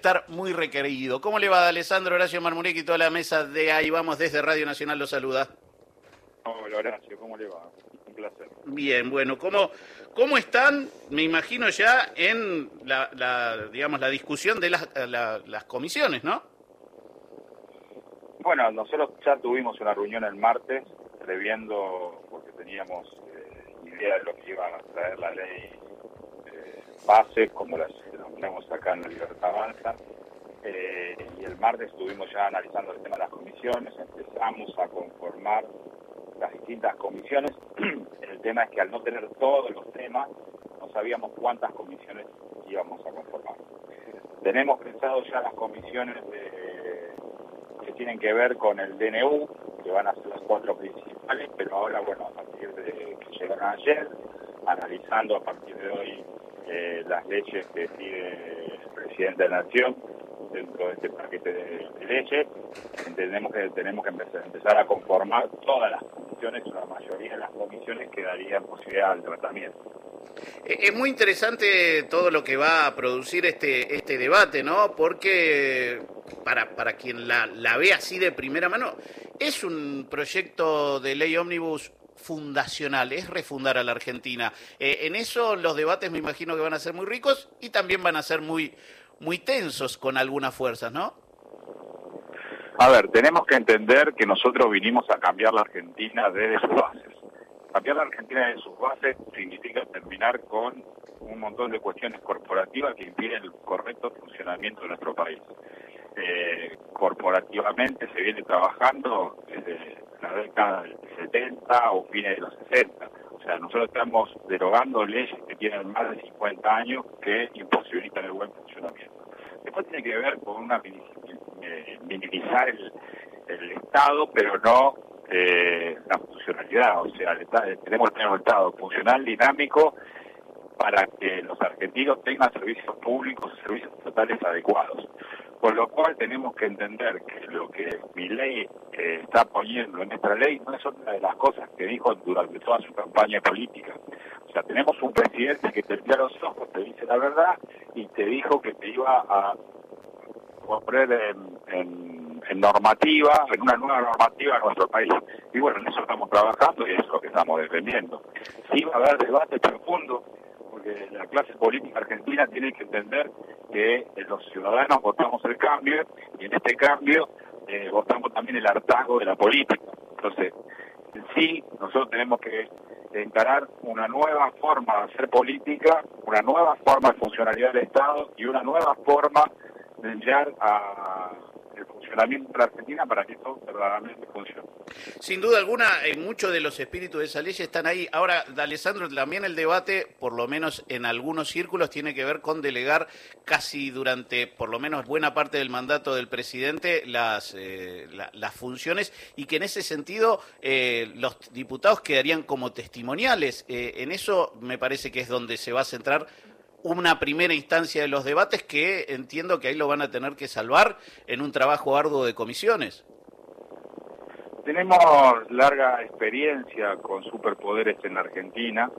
estar muy requerido. ¿Cómo le va, Alessandro Horacio Marmureque y toda la mesa de ahí vamos desde Radio Nacional lo saluda? Hola Horacio, ¿cómo le va? Un placer. Bien, bueno, ¿cómo, cómo están? Me imagino ya en la, digamos, la discusión de las, las comisiones, ¿no? Bueno, nosotros ya tuvimos una reunión el martes, previendo, porque teníamos eh, idea de lo que iba a traer la ley eh, base, como las denominamos acá en la Libertad Avanza. Eh, y el martes estuvimos ya analizando el tema de las comisiones, empezamos a conformar las distintas comisiones. el tema es que al no tener todos los temas, no sabíamos cuántas comisiones íbamos a conformar. Tenemos pensado ya las comisiones que tienen que ver con el DNU, que van a ser las cuatro principales, pero ahora, bueno, a partir de que llegaron ayer, analizando a partir de hoy eh, las leyes que pide el presidente de la Nación dentro de este paquete de, leyes, entendemos que tenemos que empezar, a conformar todas las comisiones, la mayoría de las comisiones que darían posibilidad al tratamiento. Eh, es muy interesante todo lo que va a producir este, este debate, ¿no? Porque para, para quien la, la ve así de primera mano, es un proyecto de ley ómnibus fundacional, es refundar a la Argentina. Eh, en eso los debates me imagino que van a ser muy ricos y también van a ser muy, muy tensos con algunas fuerzas, ¿no? A ver, tenemos que entender que nosotros vinimos a cambiar la Argentina desde sus bases. Cambiar la Argentina desde sus bases significa terminar con un montón de cuestiones corporativas que impiden el correcto funcionamiento de nuestro país. Eh, corporativamente se viene trabajando desde la década del 70 o fines de los 60. O sea, nosotros estamos derogando leyes que tienen más de 50 años que imposibilitan el buen funcionamiento. Después tiene que ver con una eh, minimizar el, Estado, pero no eh, la funcionalidad. O sea, tenemos que tener un Estado funcional, dinámico, para que los argentinos tengan servicios públicos servicios totales adecuados. Con lo cual tenemos que entender que lo que mi ley eh, está poniendo en esta ley no es otra de las cosas que dijo durante toda su campaña política. O sea, tenemos un presidente que te mira los ojos, te dice la verdad y te dijo que te iba a poner en, normativa, en una nueva normativa en nuestro país. Y bueno, en eso estamos trabajando y es lo que estamos defendiendo. Sí va a haber debate profundo porque la clase política argentina tiene que entender que eh, los ciudadanos votamos el cambio y en este cambio eh, votamos también el hartazgo de la política. Entonces, en sí, nosotros tenemos que encarar una nueva forma de hacer política, una nueva forma de funcionalidad del Estado y una nueva forma de mirar a el funcionamiento de Argentina para que esto verdaderamente funcione. Sin duda alguna, en muchos de los espíritus de esa ley están ahí. Ahora, Alessandro, también el debate, por lo menos en algunos círculos, tiene que ver con delegar casi durante, por lo menos, buena parte del mandato del presidente las, eh, las funciones y que en ese sentido eh, los diputados quedarían como testimoniales. Eh, en eso me parece que es donde se va a centrar una primera instancia de los debates que entiendo que ahí lo van a tener que salvar en un trabajo arduo de comisiones. Tenemos larga experiencia con superpoderes en Argentina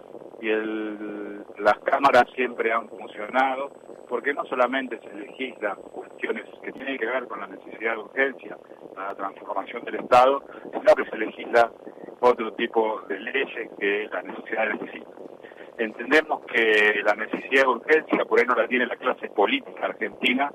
y el, las cámaras siempre han funcionado porque no solamente se legisla cuestiones que tienen que ver con la necesidad de urgencia, la transformación del Estado, sino que se legisla otro tipo de leyes que la necesidad necesita. Entendemos que la necesidad de urgencia, por ahí no la tiene la clase política argentina,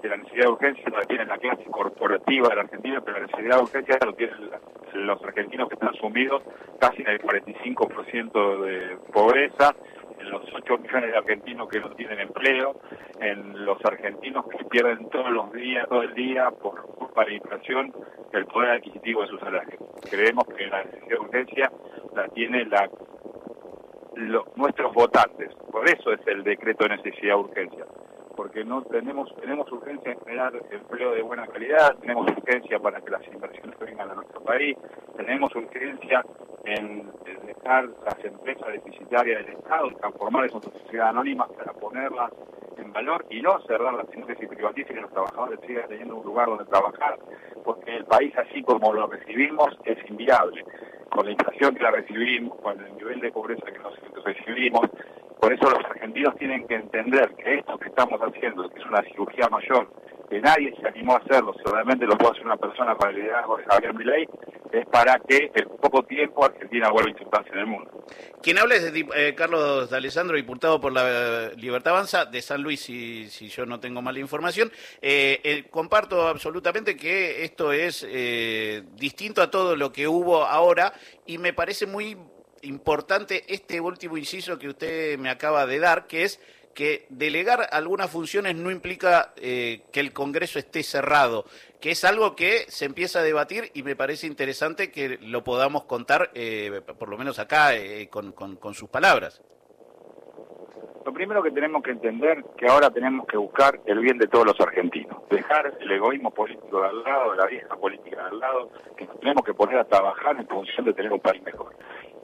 que la necesidad de urgencia la tiene la clase corporativa de la Argentina, pero la necesidad de urgencia lo tienen los argentinos que están sumidos casi en el 45% de pobreza, en los 8 millones de argentinos que no tienen empleo, en los argentinos que pierden todos los días, todo el día, por culpa de la inflación, el poder adquisitivo de sus salarios. Creemos que la necesidad de urgencia la tiene la nuestros votantes. Por eso es el decreto de necesidad urgencia. Porque no tenemos tenemos urgencia en generar empleo de buena calidad, tenemos urgencia para que las inversiones vengan a nuestro país, tenemos urgencia en, dejar las empresas deficitarias del Estado y transformar esas sociedades anónimas para ponerlas en valor y no cerrarlas, sino que se privaticen y los trabajadores sigan teniendo un lugar donde trabajar, porque el país así como lo recibimos es inviable con la inflación que la recibimos, con el nivel de pobreza que nos recibimos, Por eso los argentinos tienen que entender que esto que estamos haciendo, que es una cirugía mayor, que nadie se animó a hacerlo, solamente lo puede hacer una persona con el liderazgo de Javier Milei, es para que en poco tiempo Argentina vuelva a en el mundo. Quien habla es de, eh, Carlos de Alessandro, diputado por la Libertad Avanza de San Luis, si, si yo no tengo mala información. Eh, eh, comparto absolutamente que esto es distinto a todo lo que hubo ahora y me parece muy importante este último inciso que usted me acaba de dar, que es que delegar algunas funciones no implica que el Congreso esté cerrado, que es algo que se empieza a debatir y me parece interesante que lo podamos contar, por lo menos acá, con, con sus palabras. Lo primero que tenemos que entender que ahora tenemos que buscar el bien de todos los argentinos, dejar el egoísmo político de al lado, la vieja política de al lado, que nos tenemos que poner a trabajar en función de tener un país mejor.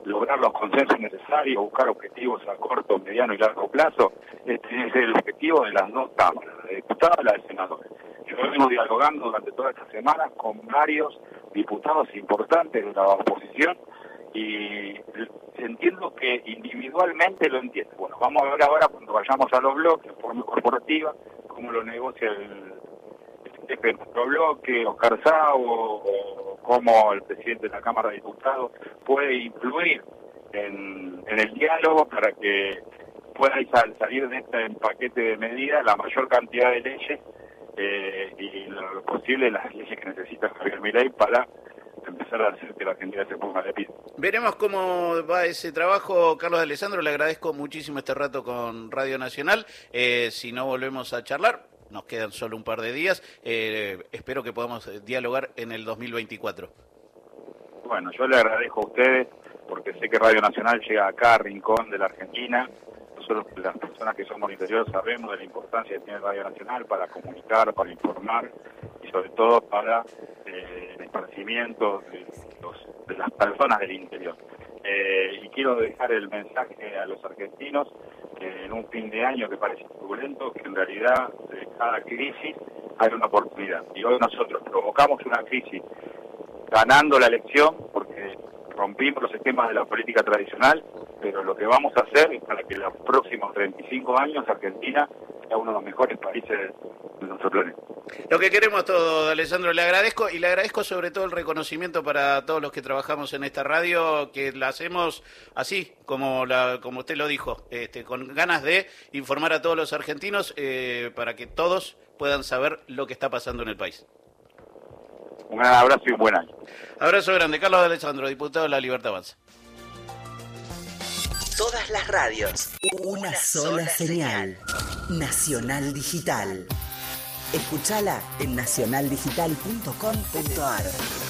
Lograr los consensos necesarios, buscar objetivos a corto, mediano y largo plazo, este es el objetivo de las dos cámaras, de diputados y la de senadores. Yo vengo dialogando durante todas estas semanas con varios diputados importantes de la oposición y entiendo que individualmente lo entiendo. Bueno, vamos a ver ahora cuando vayamos a los bloques, forma corporativa, cómo lo negocia el, jefe de nuestro bloque, Oscar Sao, o, cómo el presidente de la Cámara de Diputados puede influir en, el diálogo para que pueda salir de este paquete de medidas la mayor cantidad de leyes eh, y lo posible las leyes que necesita Javier Milei para empezar a hacer que la Argentina se ponga de pie. Veremos cómo va ese trabajo, Carlos Alessandro. Le agradezco muchísimo este rato con Radio Nacional. Eh, si no volvemos a charlar, nos quedan solo un par de días. Eh, espero que podamos dialogar en el 2024. Bueno, yo le agradezco a ustedes porque sé que Radio Nacional llega acá, a Rincón de la Argentina. Nosotros, las personas que somos interior, sabemos de la importancia que tiene Radio Nacional para comunicar, para informar y sobre todo para eh, el esparcimiento de, las personas del interior. Eh, y quiero dejar el mensaje a los argentinos que en un fin de año que parece turbulento, que en realidad de cada crisis hay una oportunidad. Y hoy nosotros provocamos una crisis ganando la elección porque rompimos los esquemas de la política tradicional, pero lo que vamos a hacer es para que en los próximos 35 años Argentina sea uno de los mejores países de nuestro planeta. Lo que queremos todo, Alessandro, le agradezco y le agradezco sobre todo el reconocimiento para todos los que trabajamos en esta radio, que la hacemos así, como, la, como usted lo dijo, este, con ganas de informar a todos los argentinos eh, para que todos puedan saber lo que está pasando en el país. Un gran abrazo y un buen año. Abrazo grande. Carlos Alessandro, diputado de la Libertad Avanza. Todas las radios. Una, sola, señal. Nacional Digital. Escúchala en nacionaldigital.com.ar.